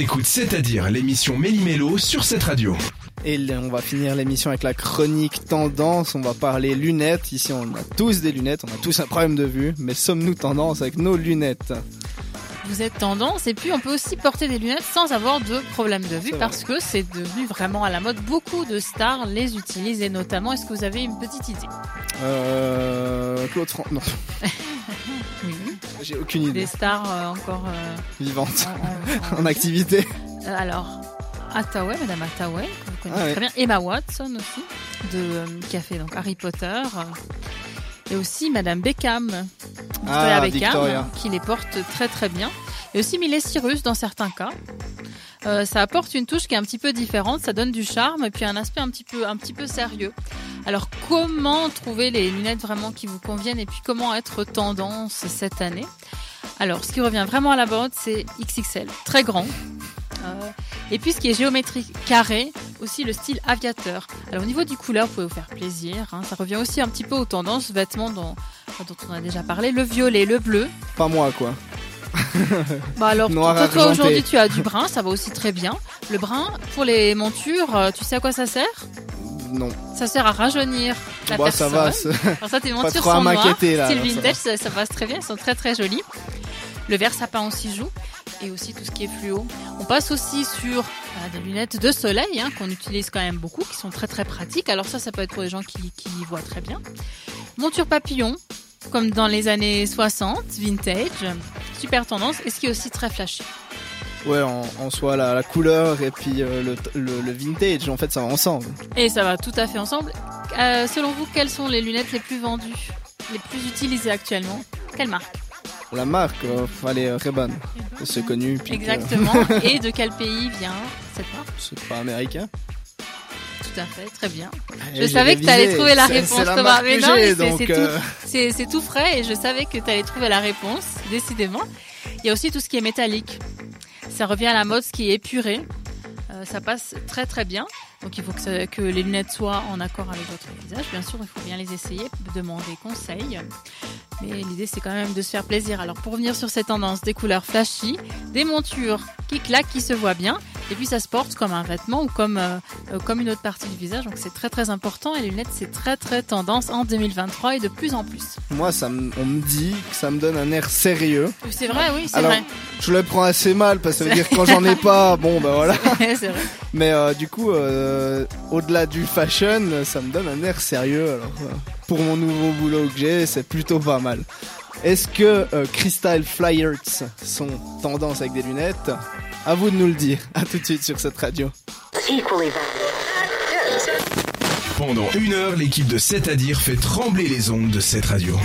T'écoutes C'est-à-dire l'émission Méli-Mélo sur cette radio. Et on va finir l'émission avec la chronique tendance. On va parler lunettes. Ici, on a tous des lunettes. On a tous un problème de vue. Mais sommes-nous tendance avec nos lunettes Vous êtes tendance et puis on peut aussi porter des lunettes sans avoir de problème de vue parce que c'est devenu vraiment à la mode. Beaucoup de stars les utilisent et notamment, est-ce que vous avez une petite idée? Euh... Claude Fran... Non. j'ai aucune idée. Des stars euh, encore euh, Vivante. en, en- En activité. Euh, Alors, Hathaway, Madame Hathaway, que vous connaissez Ah ouais. très bien, Emma Watson aussi, de, qui a fait donc Harry Potter, et aussi Madame Beckham, Victoria Ah, Beckham, Victoria. qui les porte très très bien, et aussi Miley Cyrus dans certains cas. Euh, ça apporte une touche qui est un petit peu différente, ça donne du charme et puis un aspect un petit peu un petit peu sérieux. Alors comment trouver les lunettes vraiment qui vous conviennent et puis comment être tendance cette année? Alors ce qui revient vraiment à la mode c'est XXL, très grand. Euh, et puis ce qui est géométrique carré, aussi le style aviateur. Alors au niveau du couleur, vous pouvez vous faire plaisir. hein. Ça revient aussi un petit peu aux tendances vêtements dont, dont on a déjà parlé. Le violet, le bleu. Pas moi, quoi. Bah alors Noir toi, aujourd'hui tu as du brun, ça va aussi très bien. Le brun pour les montures, euh, tu sais à quoi ça sert? Non. Ça sert à rajeunir la Bah, ça personne. va. c'est- Alors ça, tes montures sont noires, alors, ça vintage, ça, ça passe très bien, elles sont très très jolies. Le vert sapin aussi joue, et aussi tout ce qui est fluo. On passe aussi sur euh, des lunettes de soleil, hein, qu'on utilise quand même beaucoup, qui sont très très pratiques. Alors ça, ça peut être pour les gens qui, qui voient très bien. Monture papillon, comme dans les années 60, vintage, super tendance, et ce qui est aussi très flashy. Ouais, en, en soi, la, la couleur et puis euh, le, le, le vintage, en fait, ça va ensemble. Et ça va tout à fait ensemble. Euh, selon vous, quelles sont les lunettes les plus vendues, les plus utilisées actuellement? Quelle marque? La marque, euh, allez, euh, Ray-Ban. C'est connu. que- Exactement. Et de quel pays vient cette marque? C'est pas américain. Tout à fait, très bien. Je savais que tu allais trouver la réponse, Thomas. Mais non, c'est- euh, C'est tout frais et je savais que tu allais trouver la réponse, décidément. Il y a aussi tout ce qui est métallique. Ça revient à la mode, ce qui est épuré. Euh, ça passe très très bien. Donc il faut que, ça- que les lunettes soient en accord avec votre visage. Bien sûr, il faut bien les essayer, demander conseil. Mais l'idée c'est quand même de se faire plaisir. Alors pour revenir sur ces tendances, des couleurs flashy, des montures qui claquent, qui se voient bien. Et puis ça se porte comme un vêtement ou comme, euh, euh, comme une autre partie du visage. Donc c'est très très important. Et les lunettes c'est très très tendance en 2023 et de plus en plus. Moi, ça me- on me dit que ça me donne un air sérieux. C'est vrai, oui, c'est Alors, vrai. Je le prends assez mal parce que ça veut dire que quand j'en ai pas, bon bah voilà. c'est vrai. Mais euh, du coup, euh, au-delà du fashion, ça me donne un air sérieux. Alors, euh, pour mon nouveau boulot que j'ai, c'est plutôt pas mal. Est-ce que euh, Crystal Flyers sont tendance avec des lunettes? À vous de nous le dire. À tout de suite sur cette radio. Pendant une heure, l'équipe de C'est-à-dire fait trembler les ondes de cette radio.